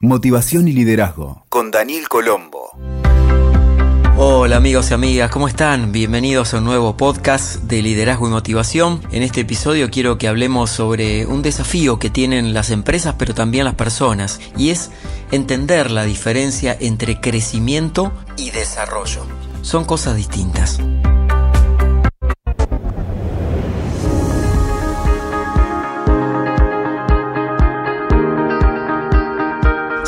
Motivación y Liderazgo con Daniel Colombo. Hola amigos y amigas, ¿cómo están? Bienvenidos a un nuevo podcast de liderazgo y motivación. En este episodio quiero que hablemos sobre un desafío que tienen las empresas pero también las personas y es entender la diferencia entre crecimiento y desarrollo. Son cosas distintas.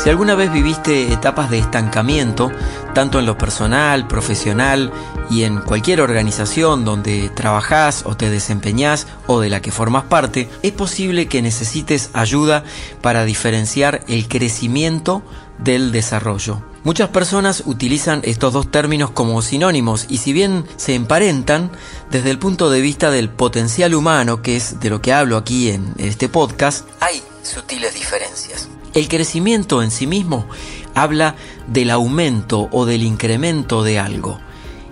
Si alguna vez viviste etapas de estancamiento, tanto en lo personal, profesional y en cualquier organización donde trabajás o te desempeñás o de la que formas parte, es posible que necesites ayuda para diferenciar el crecimiento del desarrollo. Muchas personas utilizan estos dos términos como sinónimos y si bien se emparentan, desde el punto de vista del potencial humano, que es de lo que hablo aquí en este podcast, hay sutiles diferencias. El crecimiento en sí mismo habla del aumento o del incremento de algo.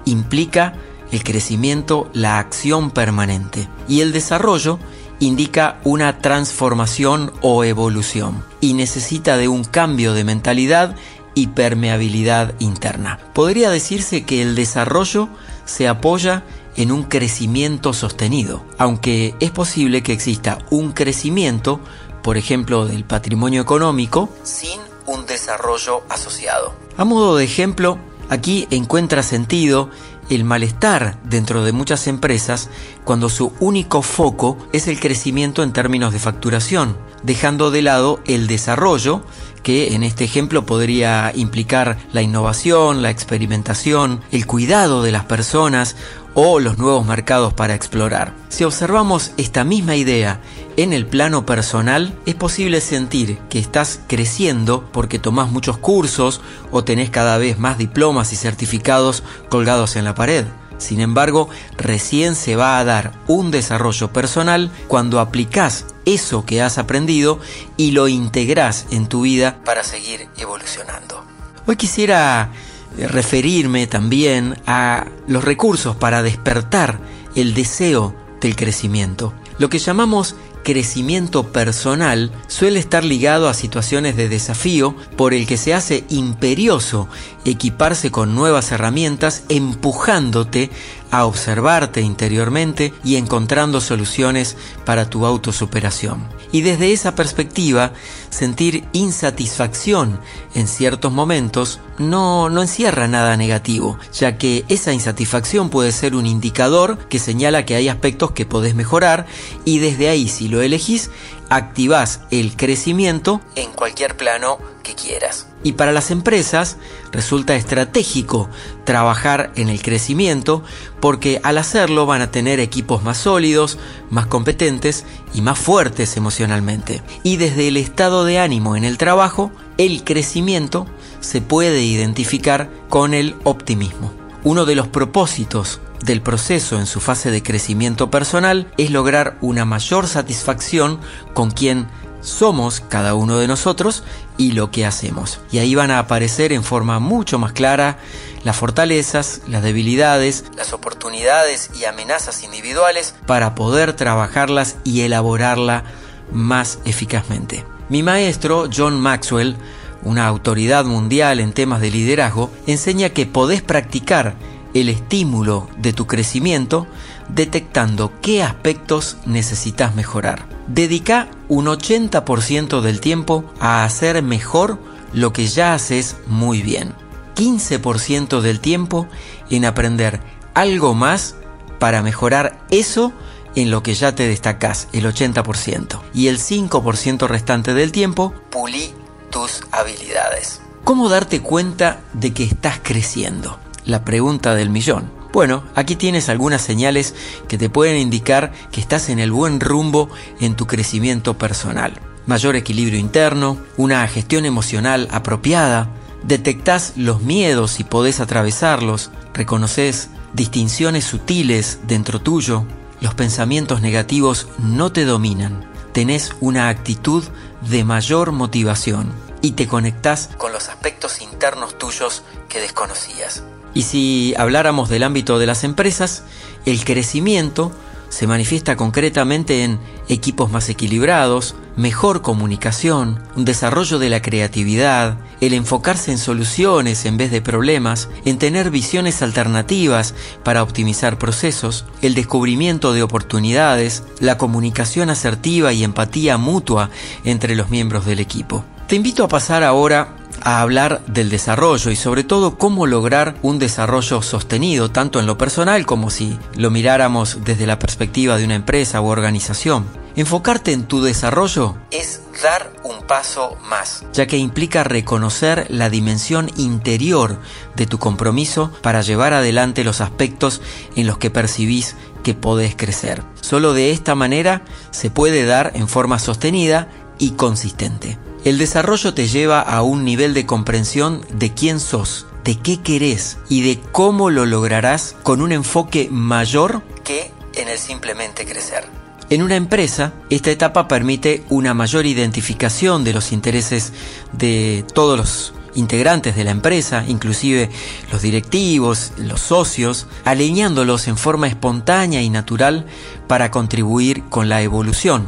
Implica el crecimiento la acción permanente. Y el desarrollo indica una transformación o evolución. Y necesita de un cambio de mentalidad y permeabilidad interna. Podría decirse que el desarrollo se apoya en un crecimiento sostenido, aunque es posible que exista un crecimiento por ejemplo, del patrimonio económico, sin un desarrollo asociado. A modo de ejemplo, aquí encuentra sentido el malestar dentro de muchas empresas cuando su único foco es el crecimiento en términos de facturación, dejando de lado el desarrollo que en este ejemplo podría implicar la innovación, la experimentación, el cuidado de las personas o los nuevos mercados para explorar. Si observamos esta misma idea en el plano personal, es posible sentir que estás creciendo porque tomás muchos cursos o tenés cada vez más diplomas y certificados colgados en la pared. Sin embargo, recién se va a dar un desarrollo personal cuando aplicás eso que has aprendido y lo integrás en tu vida para seguir evolucionando. Hoy quisiera eh, referirme también a los recursos para despertar el deseo del crecimiento. Lo que llamamos crecimiento personal suele estar ligado a situaciones de desafío por el que se hace imperioso equiparse con nuevas herramientas empujándote a observarte interiormente y encontrando soluciones para tu autosuperación. Y desde esa perspectiva, sentir insatisfacción en ciertos momentos no, no encierra nada negativo, ya que esa insatisfacción puede ser un indicador que señala que hay aspectos que podés mejorar y desde ahí, si lo elegís, activás el crecimiento en cualquier plano quieras. Y para las empresas resulta estratégico trabajar en el crecimiento porque al hacerlo van a tener equipos más sólidos, más competentes y más fuertes emocionalmente. Y desde el estado de ánimo en el trabajo, el crecimiento se puede identificar con el optimismo. Uno de los propósitos del proceso en su fase de crecimiento personal es lograr una mayor satisfacción con quien somos cada uno de nosotros y lo que hacemos. Y ahí van a aparecer en forma mucho más clara las fortalezas, las debilidades, las oportunidades y amenazas individuales para poder trabajarlas y elaborarla más eficazmente. Mi maestro, John Maxwell, una autoridad mundial en temas de liderazgo, enseña que podés practicar el estímulo de tu crecimiento detectando qué aspectos necesitas mejorar. Dedica un 80% del tiempo a hacer mejor lo que ya haces muy bien. 15% del tiempo en aprender algo más para mejorar eso en lo que ya te destacás, el 80%. Y el 5% restante del tiempo, pulí tus habilidades. ¿Cómo darte cuenta de que estás creciendo? la pregunta del millón. Bueno, aquí tienes algunas señales que te pueden indicar que estás en el buen rumbo en tu crecimiento personal. Mayor equilibrio interno, una gestión emocional apropiada, detectás los miedos y podés atravesarlos, reconoces distinciones sutiles dentro tuyo, los pensamientos negativos no te dominan, tenés una actitud de mayor motivación y te conectás con los aspectos internos tuyos que desconocías. Y si habláramos del ámbito de las empresas, el crecimiento se manifiesta concretamente en equipos más equilibrados, mejor comunicación, un desarrollo de la creatividad, el enfocarse en soluciones en vez de problemas, en tener visiones alternativas para optimizar procesos, el descubrimiento de oportunidades, la comunicación asertiva y empatía mutua entre los miembros del equipo. Te invito a pasar ahora a hablar del desarrollo y sobre todo cómo lograr un desarrollo sostenido, tanto en lo personal como si lo miráramos desde la perspectiva de una empresa u organización. Enfocarte en tu desarrollo es dar un paso más, ya que implica reconocer la dimensión interior de tu compromiso para llevar adelante los aspectos en los que percibís que podés crecer. Solo de esta manera se puede dar en forma sostenida y consistente. El desarrollo te lleva a un nivel de comprensión de quién sos, de qué querés y de cómo lo lograrás con un enfoque mayor que en el simplemente crecer. En una empresa, esta etapa permite una mayor identificación de los intereses de todos los integrantes de la empresa, inclusive los directivos, los socios, alineándolos en forma espontánea y natural para contribuir con la evolución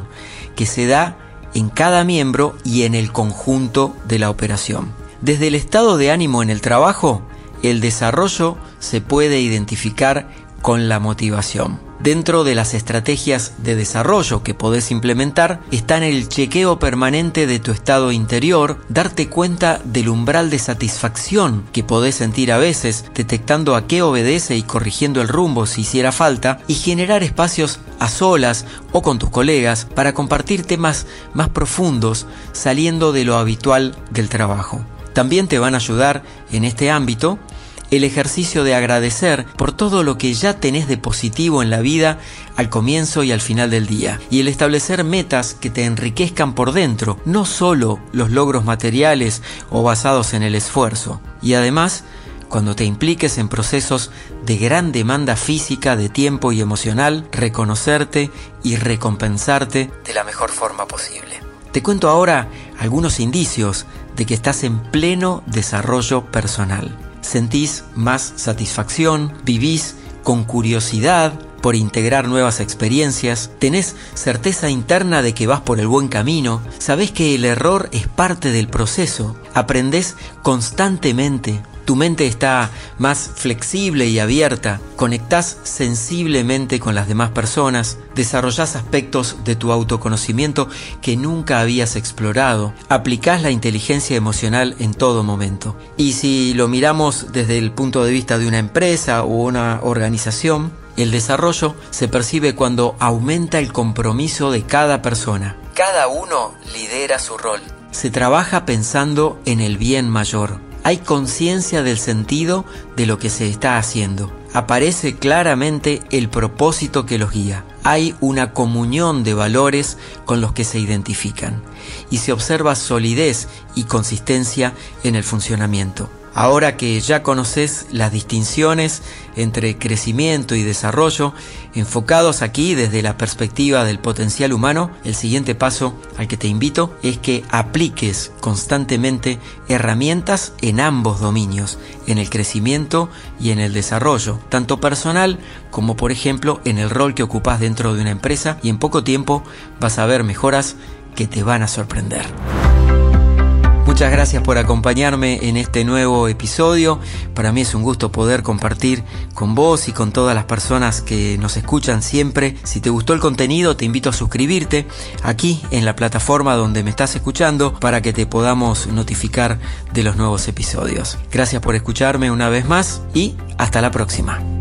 que se da en cada miembro y en el conjunto de la operación. Desde el estado de ánimo en el trabajo, el desarrollo se puede identificar con la motivación. Dentro de las estrategias de desarrollo que podés implementar están el chequeo permanente de tu estado interior, darte cuenta del umbral de satisfacción que podés sentir a veces, detectando a qué obedece y corrigiendo el rumbo si hiciera falta, y generar espacios a solas o con tus colegas para compartir temas más profundos saliendo de lo habitual del trabajo. También te van a ayudar en este ámbito el ejercicio de agradecer por todo lo que ya tenés de positivo en la vida al comienzo y al final del día, y el establecer metas que te enriquezcan por dentro, no solo los logros materiales o basados en el esfuerzo. Y además, cuando te impliques en procesos de gran demanda física, de tiempo y emocional, reconocerte y recompensarte de la mejor forma posible. Te cuento ahora algunos indicios de que estás en pleno desarrollo personal sentís más satisfacción, vivís con curiosidad por integrar nuevas experiencias, tenés certeza interna de que vas por el buen camino, sabés que el error es parte del proceso, aprendés constantemente tu mente está más flexible y abierta, conectás sensiblemente con las demás personas, desarrollás aspectos de tu autoconocimiento que nunca habías explorado, aplicás la inteligencia emocional en todo momento. Y si lo miramos desde el punto de vista de una empresa o una organización, el desarrollo se percibe cuando aumenta el compromiso de cada persona. Cada uno lidera su rol. Se trabaja pensando en el bien mayor hay conciencia del sentido de lo que se está haciendo. Aparece claramente el propósito que los guía. Hay una comunión de valores con los que se identifican y se observa solidez y consistencia en el funcionamiento. Ahora que ya conoces las distinciones entre crecimiento y desarrollo, enfocados aquí desde la perspectiva del potencial humano, el siguiente paso al que te invito es que apliques constantemente herramientas en ambos dominios, en el crecimiento y en el desarrollo, tanto personal como por ejemplo en el rol que ocupas dentro de una empresa y en poco tiempo vas a ver mejoras que te van a sorprender. Muchas gracias por acompañarme en este nuevo episodio. Para mí es un gusto poder compartir con vos y con todas las personas que nos escuchan siempre. Si te gustó el contenido, te invito a suscribirte aquí en la plataforma donde me estás escuchando para que te podamos notificar de los nuevos episodios. Gracias por escucharme una vez más y hasta la próxima.